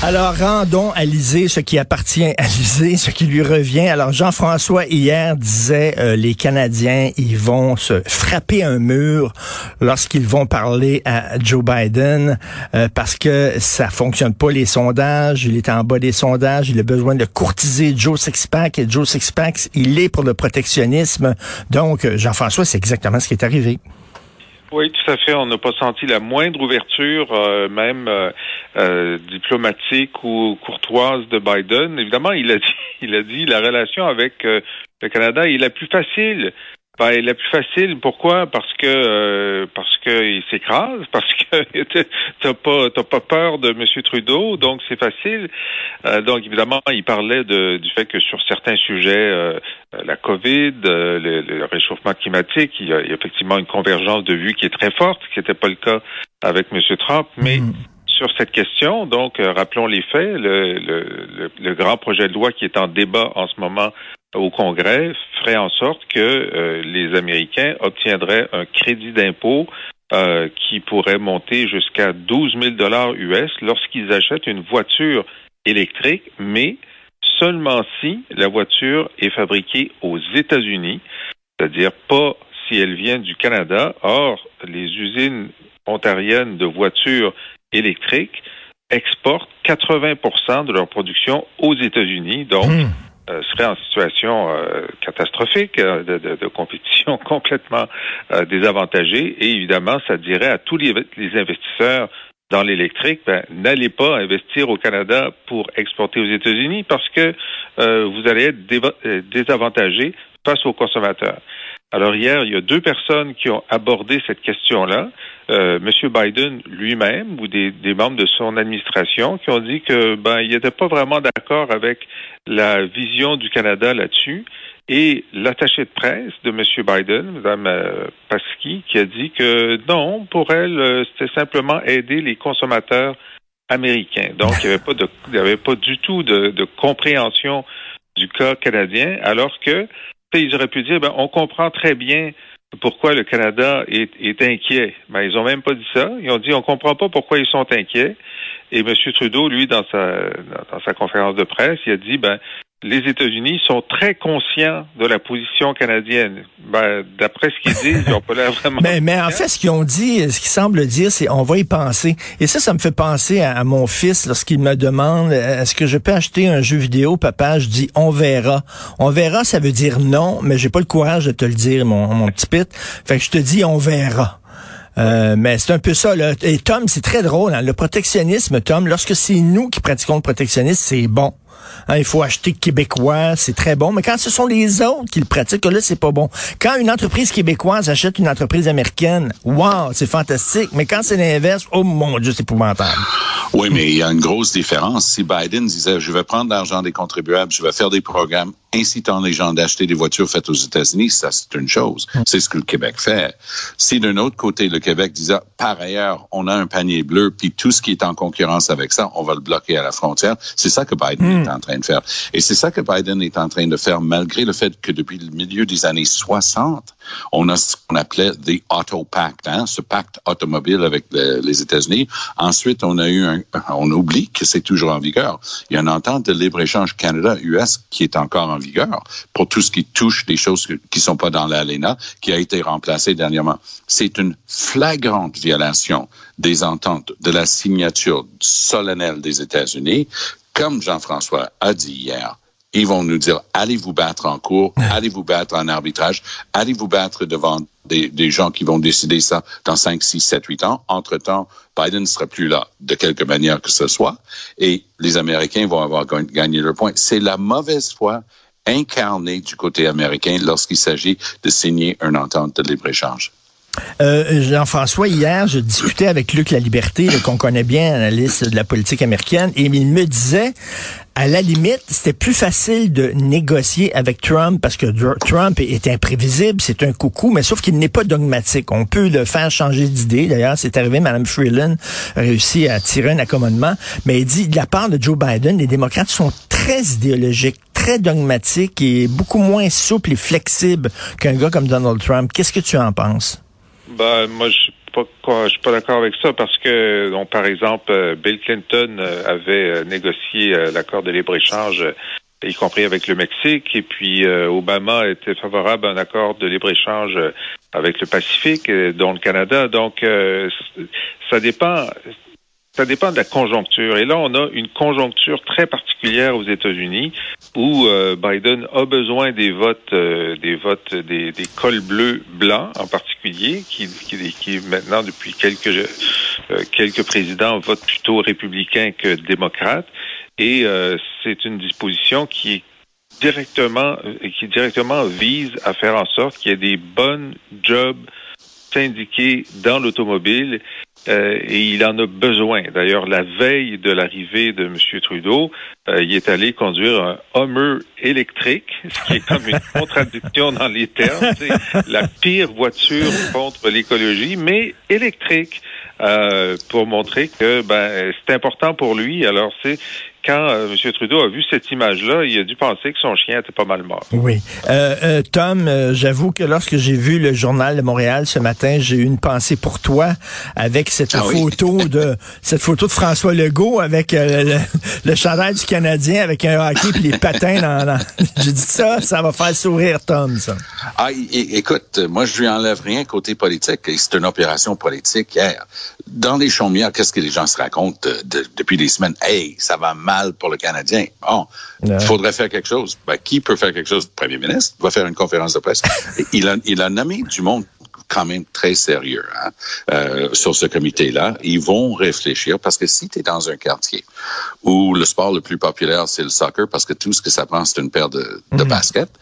Alors, rendons à Lisée ce qui appartient à Lisée, ce qui lui revient. Alors, Jean-François, hier, disait euh, les Canadiens, ils vont se frapper un mur lorsqu'ils vont parler à Joe Biden euh, parce que ça fonctionne pas, les sondages. Il est en bas des sondages. Il a besoin de courtiser Joe Sixpack. Et Joe Sixpack, il est pour le protectionnisme. Donc, euh, Jean-François, c'est exactement ce qui est arrivé. Oui, tout à fait. On n'a pas senti la moindre ouverture, euh, même euh, euh, diplomatique ou courtoise de Biden. Évidemment, il a dit, il a dit la relation avec le Canada est la plus facile. Ben, la plus facile, pourquoi? Parce que parce qu'il s'écrase, parce que t'as pas t'as pas peur de M. Trudeau, donc c'est facile. donc évidemment, il parlait de, du fait que sur certains sujets, la COVID, le, le, réchauffement climatique, il y, a, effectivement une convergence de vues qui est très forte, ce qui n'était pas le cas avec M. Trump, mais mm. Sur cette question, donc, rappelons les faits, le, le, le, grand projet de loi qui est en débat en ce moment au Congrès ferait en sorte que euh, les Américains obtiendraient un crédit d'impôt euh, qui pourrait monter jusqu'à 12 000 dollars US lorsqu'ils achètent une voiture électrique, mais seulement si la voiture est fabriquée aux États-Unis, c'est-à-dire pas si elle vient du Canada. Or, les usines ontariennes de voitures électriques exportent 80% de leur production aux États-Unis, donc hmm. Euh, seraient en situation euh, catastrophique euh, de, de, de, compétition complètement euh, désavantagée. Et évidemment, ça dirait à tous les, les investisseurs dans l'électrique, ben, n'allez pas investir au Canada pour exporter aux États-Unis parce que vous allez être désavantagé face aux consommateurs. Alors hier, il y a deux personnes qui ont abordé cette question-là. Euh, M. Biden lui-même ou des, des, membres de son administration qui ont dit que ben il n'était pas vraiment d'accord avec la vision du Canada là-dessus. Et l'attaché de presse de M. Biden, Mme euh, Pasky, qui a dit que non, pour elle, euh, c'était simplement aider les consommateurs américains. Donc, il n'y avait pas de, il avait pas du tout de, de compréhension du cas canadien, alors que ils auraient pu dire, ben, on comprend très bien pourquoi le Canada est, est inquiet. Ben, ils ont même pas dit ça. Ils ont dit, on comprend pas pourquoi ils sont inquiets. Et M. Trudeau, lui, dans sa, dans sa conférence de presse, il a dit, ben, les États-Unis sont très conscients de la position canadienne. Ben, D'après ce qu'ils disent, ils n'ont pas l'air vraiment. Mais, mais en fait, ce qu'ils ont dit, ce qu'ils semblent dire, c'est on va y penser. Et ça, ça me fait penser à, mon fils lorsqu'il me demande est-ce que je peux acheter un jeu vidéo, papa? Je dis on verra. On verra, ça veut dire non, mais j'ai pas le courage de te le dire, mon, mon petit pit. Fait que je te dis on verra. Euh, mais c'est un peu ça. Là. Et Tom, c'est très drôle. Hein. Le protectionnisme, Tom, lorsque c'est nous qui pratiquons le protectionnisme, c'est bon. Hein, il faut acheter québécois, c'est très bon. Mais quand ce sont les autres qui le pratiquent, là, c'est pas bon. Quand une entreprise québécoise achète une entreprise américaine, wow, c'est fantastique. Mais quand c'est l'inverse, oh mon Dieu, c'est épouvantable. Oui, mais il y a une grosse différence. Si Biden disait, je vais prendre l'argent des contribuables, je vais faire des programmes incitant les gens d'acheter des voitures faites aux États-Unis, ça c'est une chose. C'est ce que le Québec fait. Si d'un autre côté, le Québec disait, par ailleurs, on a un panier bleu, puis tout ce qui est en concurrence avec ça, on va le bloquer à la frontière, c'est ça que Biden est en train de faire. Et c'est ça que Biden est en train de faire, malgré le fait que depuis le milieu des années 60, on a ce qu'on appelait the Auto Pact, hein, ce pacte automobile avec les États-Unis. Ensuite, on a eu un, on oublie que c'est toujours en vigueur. Il y a une entente de libre-échange Canada-US qui est encore en vigueur pour tout ce qui touche des choses qui sont pas dans l'ALENA, qui a été remplacée dernièrement. C'est une flagrante violation des ententes de la signature solennelle des États-Unis. Comme Jean-François a dit hier, ils vont nous dire, allez vous battre en cours, allez vous battre en arbitrage, allez vous battre devant des, des, gens qui vont décider ça dans 5, 6, 7, 8 ans? Entre-temps, Biden ne sera plus là, de quelque manière que ce soit, et les Américains vont avoir gagné leur point. C'est la mauvaise foi incarnée du côté américain lorsqu'il s'agit de signer une entente de libre-échange. Euh, Jean-François, hier, je discutais avec Luc La Liberté, qu'on connaît bien, analyste de la politique américaine, et il me disait, à la limite, c'était plus facile de négocier avec Trump parce que Trump est imprévisible, c'est un coucou, mais sauf qu'il n'est pas dogmatique. On peut le faire changer d'idée. D'ailleurs, c'est arrivé, Mme Freeland a réussi à tirer un accommodement, mais il dit, de la part de Joe Biden, les démocrates sont très idéologiques, très dogmatiques et beaucoup moins souples et flexibles qu'un gars comme Donald Trump. Qu'est-ce que tu en penses? Ben, moi, je je suis pas d'accord avec ça parce que, par exemple, euh, Bill Clinton euh, avait euh, négocié l'accord de libre-échange, y compris avec le Mexique, et puis Obama était favorable à un accord de libre-échange avec le Pacifique, dont le Canada. Donc, ça dépend ça dépend de la conjoncture. Et là, on a une conjoncture très particulière aux États-Unis où euh, Biden a besoin des votes, euh, des votes des, des, cols bleus blancs en particulier, qui, qui, qui maintenant depuis quelques euh, quelques présidents votent plutôt républicains que démocrates. Et c'est une disposition qui est directement qui directement vise à faire en sorte qu'il y ait des bonnes jobs syndiqués dans l'automobile euh, et il en a besoin. D'ailleurs, la veille de l'arrivée de M. Trudeau, euh, il est allé conduire un Hummer électrique, ce qui est comme une contradiction dans les termes. C'est la pire voiture contre l'écologie, mais électrique, euh, pour montrer que ben, c'est important pour lui. Alors, c'est quand euh, M. Trudeau a vu cette image-là, il a dû penser que son chien était pas mal mort. Oui. Euh, euh, Tom, j'avoue que lorsque j'ai vu le journal de Montréal ce matin, j'ai eu une pensée pour toi avec cette ah photo de cette photo de François Legault avec le, le, chandail du Canadien avec un hockey et les patins dans. j'ai dit ça, ça va faire sourire Tom, ça. Ah, écoute, moi je lui enlève rien côté politique. C'est une opération politique hier. Dans les chaumières, qu'est-ce que les gens se racontent depuis des semaines? Hey, ça va mal pour le Canadien. Bon, il faudrait faire quelque chose. Ben, qui peut faire quelque chose? Le premier ministre va faire une conférence de presse. il, a, il a nommé du monde quand même très sérieux hein, euh, sur ce comité-là. Ils vont réfléchir parce que si tu es dans un quartier où le sport le plus populaire, c'est le soccer, parce que tout ce que ça prend, c'est une paire de, de mhm. baskets,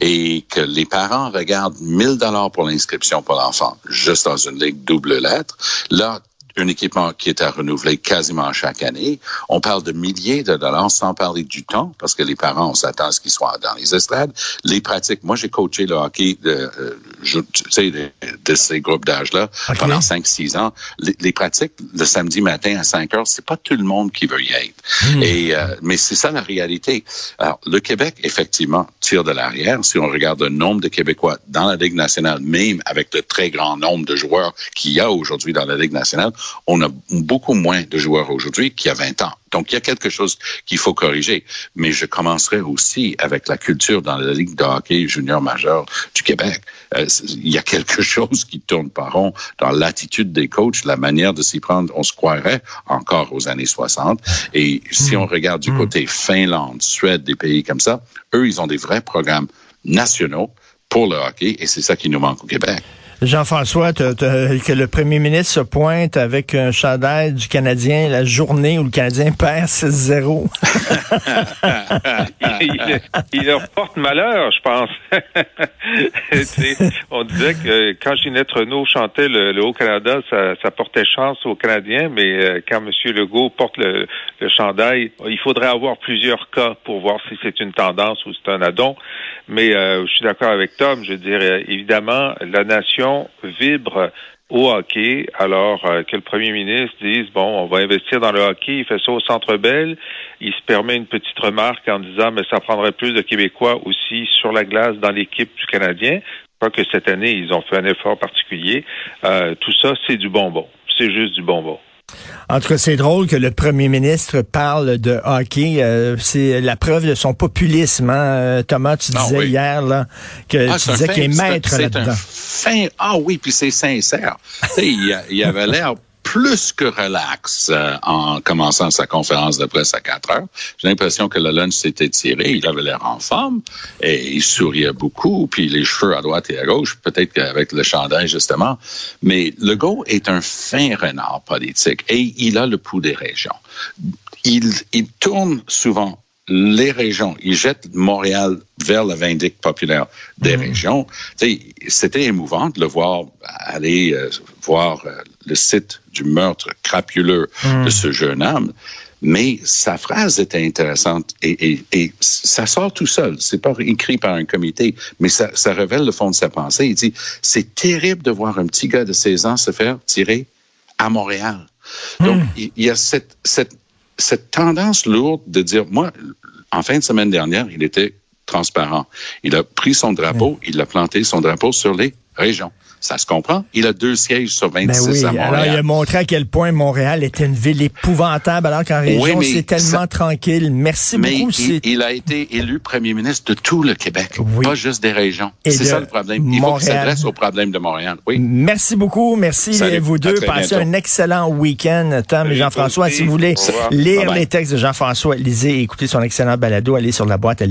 et que les parents regardent 1000 dollars pour l'inscription pour l'enfant, juste dans une ligue double lettre, là, un équipement qui est à renouveler quasiment chaque année. On parle de milliers de dollars sans parler du temps, parce que les parents, on s'attend à ce qu'ils soient dans les estrades. Les pratiques, moi j'ai coaché le hockey de, euh, je, tu sais, de, ces groupes d'âge-là pendant 5-6 ans. Les, pratiques le samedi matin à 5 heures, c'est pas tout le monde qui veut y être. Hmm. Et, euh, mais c'est ça la réalité. Alors, le Québec, effectivement, tire de l'arrière. Si on regarde le nombre de Québécois dans la Ligue nationale, même avec le très grand nombre de joueurs qu'il y a aujourd'hui dans la Ligue nationale, on a beaucoup moins de joueurs aujourd'hui qu'il y a 20 ans. Donc, il y a quelque chose qu'il faut corriger. Mais je commencerai aussi avec la culture dans la Ligue de hockey junior majeur du Québec. Euh, il y a quelque chose qui tourne pas rond dans l'attitude des coachs, la manière de s'y prendre. On se croirait encore aux années 60. Et si on regarde du hmm. côté Finlande, Suède, des pays comme ça, eux, ils ont des vrais programmes nationaux pour le hockey et c'est ça qui nous manque au Québec. Jean-François, que le premier ministre se pointe avec un chandail du Canadien la journée où le Canadien perd 6-0. il, leur porte malheur, je pense. on disait que quand Ginette Renault chantait le, Haut-Canada, ça, portait chance aux Canadiens, mais euh, quand M. Legault porte le, chandail, il faudrait avoir plusieurs cas pour voir si c'est une tendance ou c'est un addon. Mais euh, je suis d'accord avec Tom. Je veux dire, évidemment, la nation vibre au hockey, alors euh, que le premier ministre dise bon, on va investir dans le hockey, il fait ça au Centre Bell, il se permet une petite remarque en disant mais ça prendrait plus de Québécois aussi sur la glace dans l'équipe du Canadien. Je crois que cette année ils ont fait un effort particulier. Euh, tout ça, c'est du bonbon, c'est juste du bonbon. En tout cas, c'est drôle que le premier ministre parle de hockey. Euh, c'est la preuve de son populisme. Hein? Euh, Thomas, tu ah disais hier là, que ah, tu disais qu'il est maître là-dedans. Ah oui, puis c'est sincère. il, il avait l'air plus que relax euh, en commençant sa conférence de presse à 4 heures. J'ai l'impression que le lunch s'était tiré. Il avait l'air en forme et il souriait beaucoup, puis les cheveux à droite et à gauche, peut-être qu'avec le chandail justement. Mais Legault est un fin renard politique et il a le pouls des régions. Il, il tourne souvent les régions. Il jette Montréal vers le vindicte populaire des régions. C'était émouvant de le voir aller euh, voir euh, le site du meurtre crapuleux de ce jeune homme. Mais sa phrase était intéressante et, et, et ça sort tout seul. C'est pas écrit par un comité, mais ça, ça révèle le fond de sa pensée. Il dit, c'est terrible de voir un petit gars de 16 ans se faire tirer à Montréal. Donc, il, il y a cette, cette cette tendance lourde de dire, moi, en fin de semaine dernière, il était transparent. Il a pris son drapeau, il a planté son drapeau sur les régions. Ça se comprend. Il a deux sièges sur 26 ben oui. à Montréal. Alors, il a montré à quel point Montréal était une ville épouvantable, alors qu'en région, Oui, c'est tellement ça- tranquille. Merci Mais beaucoup. il, il a été élu premier ministre de tout le Québec, Oui. pas juste des régions. Et C'est ça le problème. Il faut qu'il Montréal. s'adresse au problème de Montréal. Oui. Merci beaucoup. Merci Salut. vous deux. Passez bientôt. un excellent week-end. Tom et Jean-François, si vous voulez lire Bye bye. les textes de Jean-François, lisez et écoutez son excellent balado, allez sur la boîte à